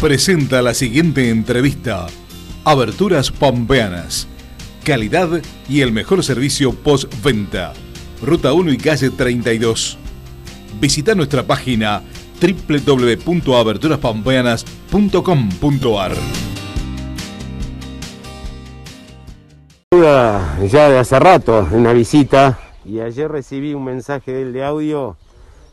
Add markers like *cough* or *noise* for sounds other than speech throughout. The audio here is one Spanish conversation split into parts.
presenta la siguiente entrevista. Aberturas Pampeanas. Calidad y el mejor servicio postventa. Ruta 1 y calle 32. Visita nuestra página www.aberturaspampeanas.com.ar. Ya de hace rato, una visita, y ayer recibí un mensaje de él de audio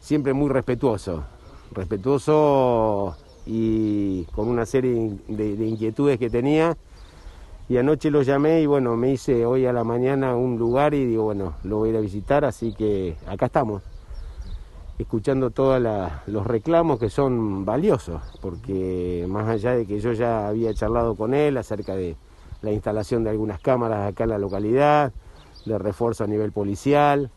siempre muy respetuoso. Respetuoso y con una serie de, de, inquietudes que tenía. Y anoche lo llamé y bueno, me hice hoy a la mañana un lugar y digo, bueno, lo voy a ir a visitar, así que acá estamos, escuchando todos los reclamos que son valiosos, porque más allá de que yo ya había charlado con él acerca de la instalación de algunas cámaras acá en la localidad, de refuerzo a nivel policial,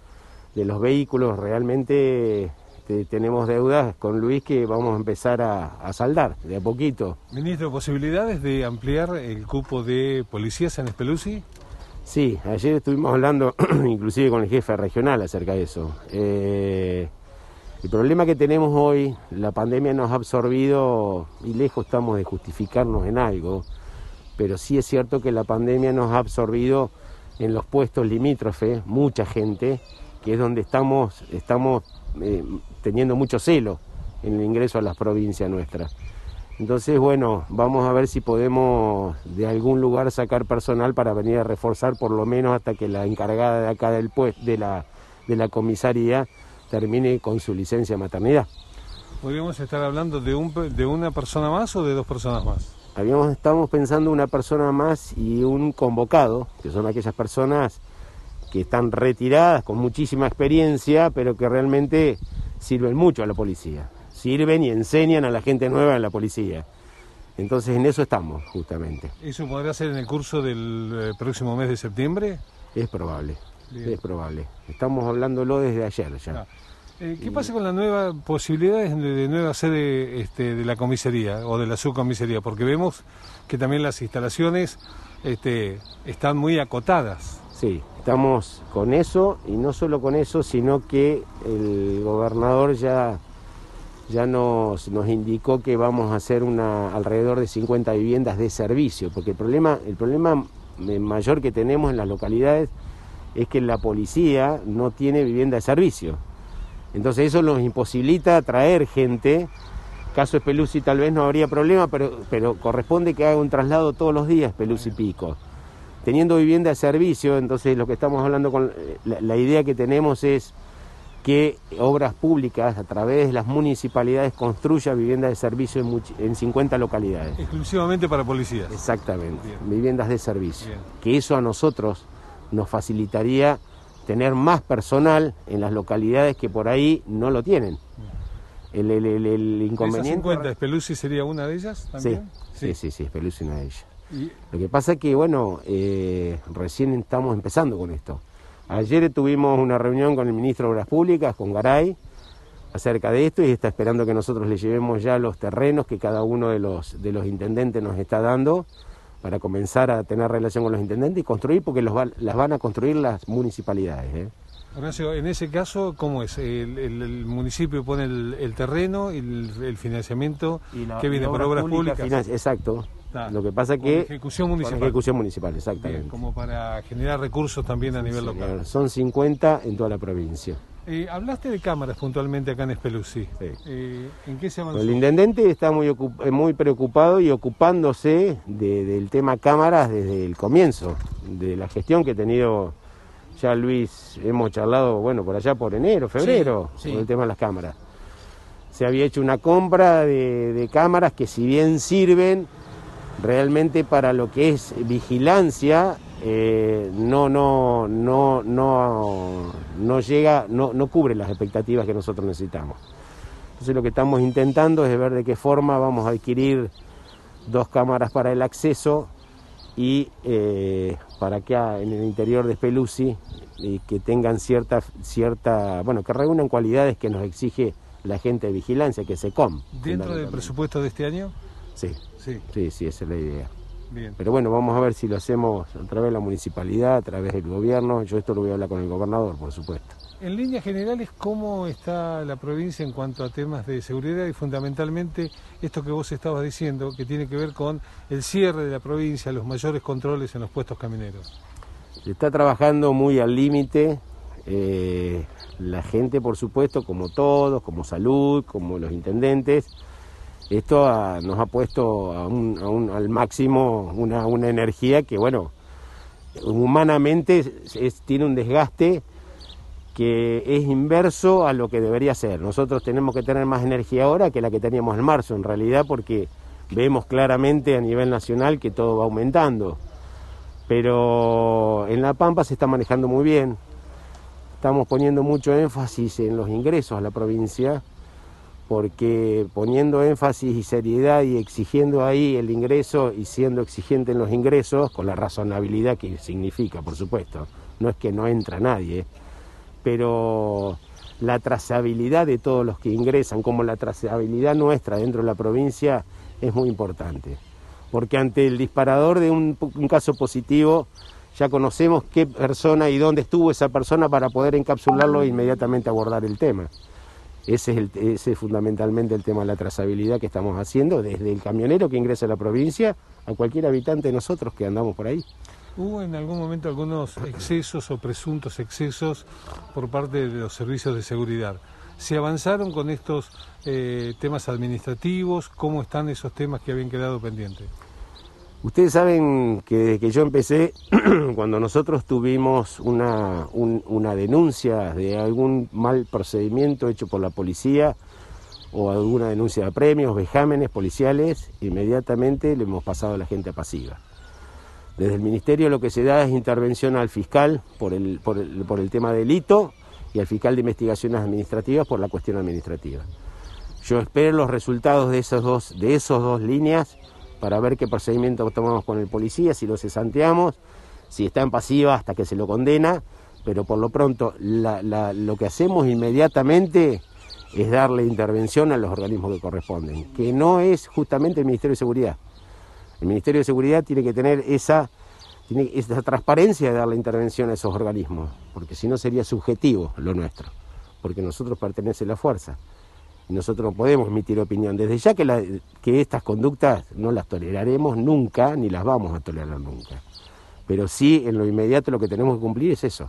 de los vehículos, realmente este, tenemos deudas con Luis que vamos a empezar a, saldar de a poquito. Ministro, ¿posibilidades de ampliar el cupo de policías en Espeluzzi? Sí, ayer estuvimos hablando *clears throat* inclusive con el jefe regional acerca de eso. Eh, el problema que tenemos hoy, la pandemia nos ha absorbido y lejos estamos de justificarnos en algo, pero sí es cierto que la pandemia nos ha absorbido en los puestos limítrofes mucha gente, que es donde estamos, estamos eh, teniendo mucho celo en el ingreso a las provincias nuestras. Entonces, bueno, vamos a ver si podemos de algún lugar sacar personal para venir a reforzar por lo menos hasta que la encargada de acá del pues, de la de la comisaría termine con su licencia de maternidad. ¿Podríamos estar hablando de, un, de una persona más o de dos personas más? Habíamos, estamos pensando una persona más y un convocado, que son aquellas personas que están retiradas con muchísima experiencia, pero que realmente sirven mucho a la policía. Sirven y enseñan a la gente nueva en la policía. Entonces en eso estamos, justamente. ¿Eso podrá ser en el curso del eh, próximo mes de septiembre? Es probable, es probable. Estamos hablándolo desde ayer ya. Ah. Eh, ¿Qué pasa con las nuevas posibilidades de, nueva sede este, de la comisaría o de la subcomisaría? Porque vemos que también las instalaciones este, están muy acotadas. Sí, estamos con eso y no solo con eso, sino que el gobernador ya, ya nos, nos indicó que vamos a hacer una, alrededor de 50 viviendas de servicio, porque el problema, el problema mayor que tenemos en las localidades es que la policía no tiene vivienda de servicio. Entonces eso nos imposibilita traer gente. Caso Espeluzzi tal vez no habría problema, pero, pero corresponde que haga un traslado todos los días Espeluzzi Pico teniendo vivienda de servicio, entonces lo que estamos hablando con la, idea que tenemos es que obras públicas a través de las municipalidades construya vivienda de servicio en, 50 localidades. Exclusivamente para policías. Exactamente, viviendas de servicio. Que eso a nosotros nos facilitaría tener más personal en las localidades que por ahí no lo tienen. El, el, inconveniente... ¿Esas 50, sería una de ellas también? Sí, sí, sí, sí, es una de ellas. Lo que pasa es que, bueno, eh, recién estamos empezando con esto. Ayer tuvimos una reunión con el ministro de Obras Públicas, con Garay, acerca de esto y está esperando que nosotros le llevemos ya los terrenos que cada uno de los, de los intendentes nos está dando para comenzar a tener relación con los intendentes y construir, porque los las van a construir las municipalidades. ¿eh? en ese caso, ¿cómo es? ¿El, municipio pone el, terreno y el, financiamiento que viene por obras públicas? exacto. Lo que pasa que... ejecución municipal. ejecución municipal, exactamente. como para generar recursos también a nivel local. Son 50 en toda la provincia. Eh, hablaste de cámaras puntualmente acá en Espeluzzi. Eh, ¿En qué se avanzó? El intendente está muy, eh, muy preocupado y ocupándose del tema cámaras desde el comienzo, de la gestión que ha tenido ya Luis, hemos charlado, bueno, por allá por enero, febrero, con el tema de las cámaras. Se había hecho una compra de cámaras que si bien sirven, realmente para lo que es vigilancia eh, no, no, no, no, no llega, no, no cubre las expectativas que nosotros necesitamos. Entonces lo que estamos intentando es ver de qué forma vamos a adquirir dos cámaras para el acceso y eh, para que en el interior de Speluzzi que tengan cierta, cierta, bueno, que reúnan cualidades que nos exige la gente de vigilancia, que se com. ¿Dentro del presupuesto de este año? Sí. Sí. Sí, esa es la idea. Pero bueno, vamos a ver si lo hacemos a través de la municipalidad, a través del gobierno. Yo esto lo voy a hablar con el gobernador, por supuesto. En líneas generales, ¿cómo está la provincia en cuanto a temas de seguridad y fundamentalmente esto que vos estabas diciendo, que tiene que ver con el cierre de la provincia, los mayores controles en los puestos camineros? Se está trabajando muy al límite. Eh, la gente, por supuesto, como todos, como salud, como los intendentes, esto nos ha puesto al máximo una, energía que, bueno, humanamente tiene un desgaste que es inverso a lo que debería ser. Nosotros tenemos que tener más energía ahora que la que teníamos en marzo, en realidad, porque vemos claramente a nivel nacional que todo va aumentando. Pero en La Pampa se está manejando muy bien. Estamos poniendo mucho énfasis en los ingresos a la provincia, porque poniendo énfasis y seriedad y exigiendo ahí el ingreso y siendo exigente en los ingresos, con la razonabilidad que significa, por supuesto, no es que no entra nadie, pero la trazabilidad de todos los que ingresan, como la trazabilidad nuestra dentro de la provincia, es muy importante. Porque ante el disparador de un, caso positivo, ya conocemos qué persona y dónde estuvo esa persona para poder encapsularlo e inmediatamente abordar el tema. Ese es, fundamentalmente el tema de la trazabilidad que estamos haciendo, desde el camionero que ingresa a la provincia a cualquier habitante de nosotros que andamos por ahí. ¿Hubo en algún momento algunos excesos o presuntos excesos por parte de los servicios de seguridad? ¿Se avanzaron con estos eh, temas administrativos? ¿Cómo están esos temas que habían quedado pendientes? Ustedes saben que desde que yo empecé, *clears throat* cuando nosotros tuvimos una, una denuncia de algún mal procedimiento hecho por la policía o alguna denuncia de premios, vejámenes policiales, inmediatamente le hemos pasado a la gente pasiva. Desde el Ministerio lo que se da es intervención al fiscal por el, por el, tema delito y al fiscal de investigaciones administrativas por la cuestión administrativa. Yo espero los resultados de, dos, de esos dos líneas para ver qué procedimiento tomamos con el policía, si lo cesanteamos, si está en pasiva hasta que se lo condena, pero por lo pronto lo que hacemos inmediatamente es darle intervención a los organismos que corresponden, que no es justamente el Ministerio de Seguridad. El Ministerio de Seguridad tiene que tener esa, tiene esa transparencia de dar la intervención a esos organismos, porque si no sería subjetivo lo nuestro, porque nosotros pertenece a la fuerza y nosotros no podemos emitir opinión. Desde ya que, que estas conductas no las toleraremos nunca, ni las vamos a tolerar nunca. Pero sí, en lo inmediato lo que tenemos que cumplir es eso,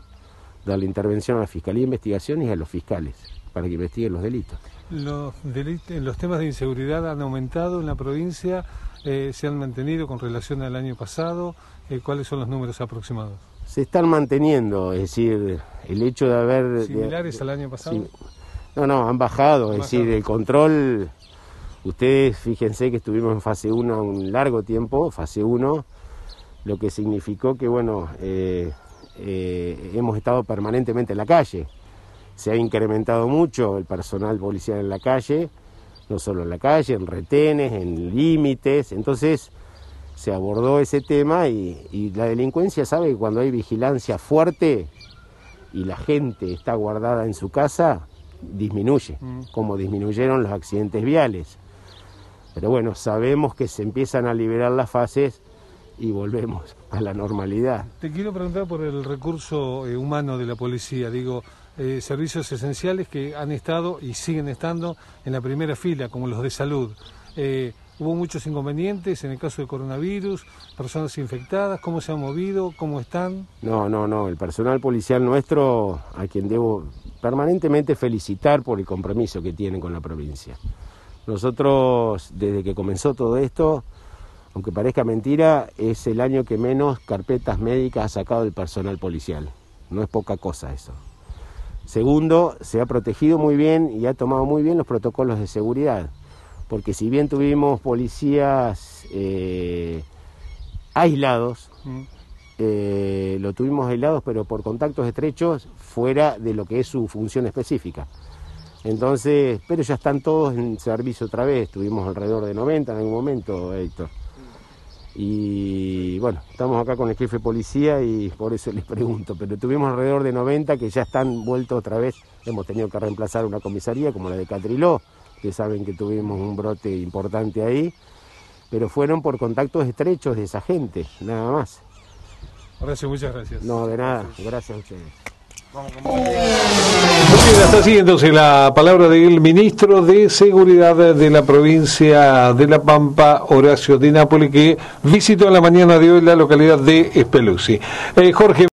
dar la intervención a la Fiscalía de Investigación y a los fiscales para que investiguen los delitos. Los, delitos, los temas de inseguridad han aumentado en la provincia eh, se han mantenido con relación al año pasado? Eh, ¿Cuáles son los números aproximados? Se están manteniendo, es decir, el hecho de haber... ¿Similares al año pasado? No, no, han bajado, es decir, el control... Ustedes fíjense que estuvimos en fase 1 un largo tiempo, fase 1, lo que significó que, bueno, eh, hemos estado permanentemente en la calle. Se ha incrementado mucho el personal policial en la calle, no solo en la calle, en retenes, en límites. Entonces se abordó ese tema y, la delincuencia sabe que cuando hay vigilancia fuerte y la gente está guardada en su casa, disminuye, mm. como disminuyeron los accidentes viales. Pero bueno, sabemos que se empiezan a liberar las fases y volvemos a la normalidad. Te quiero preguntar por el recurso eh, humano de la policía. Digo, eh, servicios esenciales que han estado y siguen estando en la primera fila, como los de salud. Eh, hubo muchos inconvenientes en el caso del coronavirus, personas infectadas, cómo se han movido, cómo están. No, no, no, el personal policial nuestro, a quien debo permanentemente felicitar por el compromiso que tienen con la provincia. Nosotros, desde que comenzó todo esto, aunque parezca mentira, es el año que menos carpetas médicas ha sacado el personal policial. No es poca cosa eso. Segundo, se ha protegido muy bien y ha tomado muy bien los protocolos de seguridad, porque si bien tuvimos policías eh, aislados, mm. eh, lo tuvimos aislados pero por contactos estrechos fuera de lo que es su función específica. Entonces, pero ya están todos en servicio otra vez, tuvimos alrededor de 90 en algún momento, Héctor. Y bueno, estamos acá con el jefe de policía y por eso les pregunto, pero tuvimos alrededor de 90 que ya están vueltos otra vez, hemos tenido que reemplazar una comisaría como la de Catriló, que saben que tuvimos un brote importante ahí, pero fueron por contactos estrechos de esa gente, nada más. Horacio, muchas gracias. No, de nada, gracias a ustedes. Muy bien, hasta así entonces la palabra del ministro de Seguridad de la provincia de La Pampa, Horacio Di Napoli, que visitó en la mañana de hoy la localidad de Espeluzzi. Eh, Jorge.